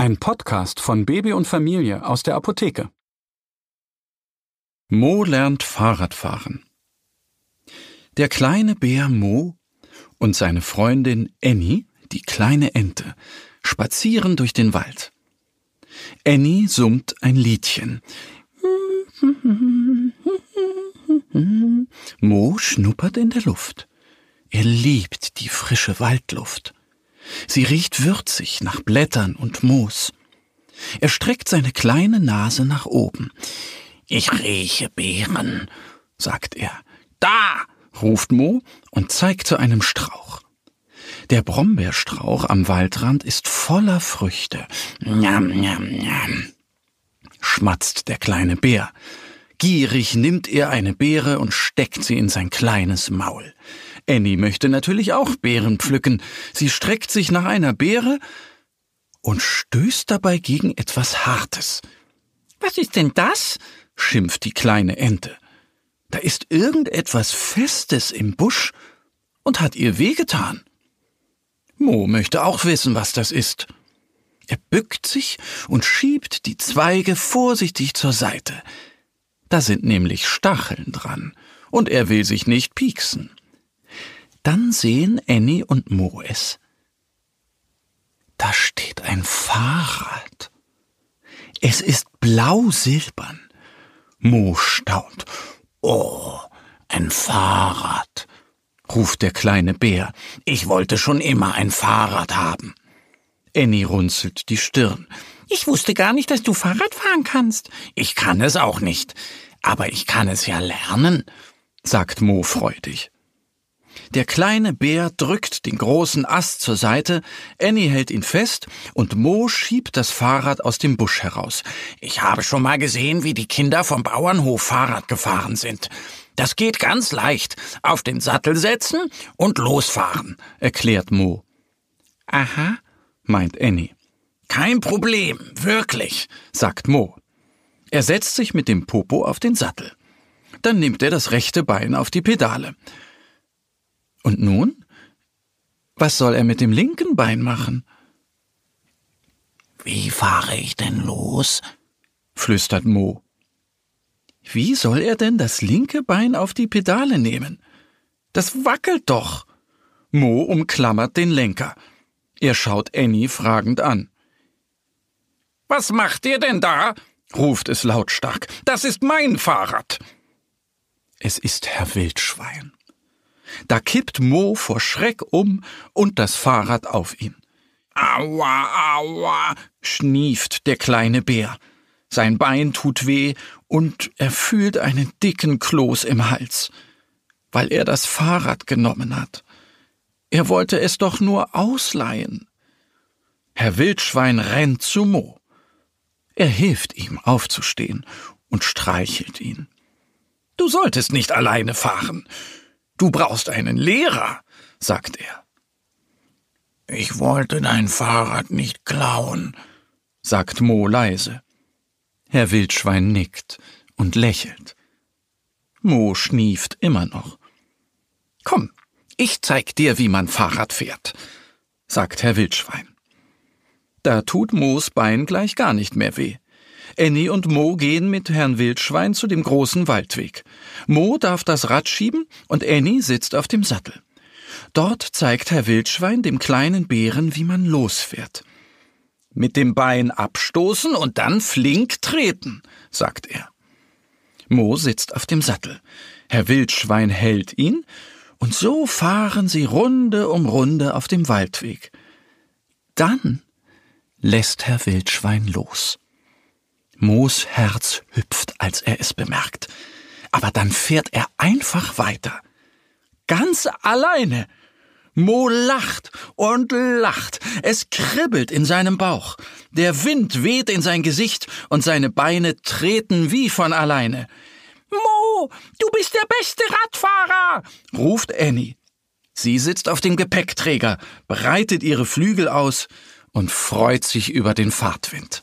Ein Podcast von Baby und Familie aus der Apotheke. Mo lernt Fahrradfahren. Der kleine Bär Mo und seine Freundin Annie, die kleine Ente, spazieren durch den Wald. Annie summt ein Liedchen. Mo schnuppert in der Luft. Er liebt die frische Waldluft. Sie riecht würzig nach Blättern und Moos. Er streckt seine kleine Nase nach oben. Ich rieche Beeren, sagt er. Da, ruft Mo und zeigt zu einem Strauch. Der Brombeerstrauch am Waldrand ist voller Früchte. Njam, njam, njam, schmatzt der kleine Bär. Gierig nimmt er eine Beere und steckt sie in sein kleines Maul. Annie möchte natürlich auch Beeren pflücken. Sie streckt sich nach einer Beere und stößt dabei gegen etwas Hartes. Was ist denn das? schimpft die kleine Ente. Da ist irgendetwas Festes im Busch und hat ihr wehgetan. Mo möchte auch wissen, was das ist. Er bückt sich und schiebt die Zweige vorsichtig zur Seite. Da sind nämlich Stacheln dran, und er will sich nicht pieksen. Dann sehen Annie und Mo es. Da steht ein Fahrrad. Es ist blau-silbern. Mo staunt. Oh, ein Fahrrad, ruft der kleine Bär. Ich wollte schon immer ein Fahrrad haben. Annie runzelt die Stirn. Ich wusste gar nicht, dass du Fahrrad fahren kannst. Ich kann es auch nicht. Aber ich kann es ja lernen, sagt Mo freudig. Der kleine Bär drückt den großen Ast zur Seite, Annie hält ihn fest und Mo schiebt das Fahrrad aus dem Busch heraus. Ich habe schon mal gesehen, wie die Kinder vom Bauernhof Fahrrad gefahren sind. Das geht ganz leicht. Auf den Sattel setzen und losfahren, erklärt Mo. Aha, meint Annie. Kein Problem, wirklich, sagt Mo. Er setzt sich mit dem Popo auf den Sattel. Dann nimmt er das rechte Bein auf die Pedale. Und nun? Was soll er mit dem linken Bein machen? Wie fahre ich denn los? flüstert Mo. Wie soll er denn das linke Bein auf die Pedale nehmen? Das wackelt doch. Mo umklammert den Lenker. Er schaut Annie fragend an. Was macht ihr denn da? ruft es lautstark. Das ist mein Fahrrad. Es ist Herr Wildschwein. Da kippt Mo vor Schreck um und das Fahrrad auf ihn. Aua, aua, schnieft der kleine Bär. Sein Bein tut weh und er fühlt einen dicken Kloß im Hals, weil er das Fahrrad genommen hat. Er wollte es doch nur ausleihen. Herr Wildschwein rennt zu Mo. Er hilft ihm aufzustehen und streichelt ihn. Du solltest nicht alleine fahren. Du brauchst einen Lehrer, sagt er. Ich wollte dein Fahrrad nicht klauen, sagt Mo leise. Herr Wildschwein nickt und lächelt. Mo schnieft immer noch. Komm, ich zeig dir, wie man Fahrrad fährt, sagt Herr Wildschwein. Da tut Moos Bein gleich gar nicht mehr weh. Annie und Mo gehen mit Herrn Wildschwein zu dem großen Waldweg. Mo darf das Rad schieben und Annie sitzt auf dem Sattel. Dort zeigt Herr Wildschwein dem kleinen Bären, wie man losfährt. Mit dem Bein abstoßen und dann flink treten, sagt er. Mo sitzt auf dem Sattel. Herr Wildschwein hält ihn, und so fahren sie Runde um Runde auf dem Waldweg. Dann lässt Herr Wildschwein los. Moos Herz hüpft, als er es bemerkt. Aber dann fährt er einfach weiter. Ganz alleine. Mo lacht und lacht. Es kribbelt in seinem Bauch. Der Wind weht in sein Gesicht und seine Beine treten wie von alleine. Mo, du bist der beste Radfahrer, ruft Annie. Sie sitzt auf dem Gepäckträger, breitet ihre Flügel aus und freut sich über den Fahrtwind.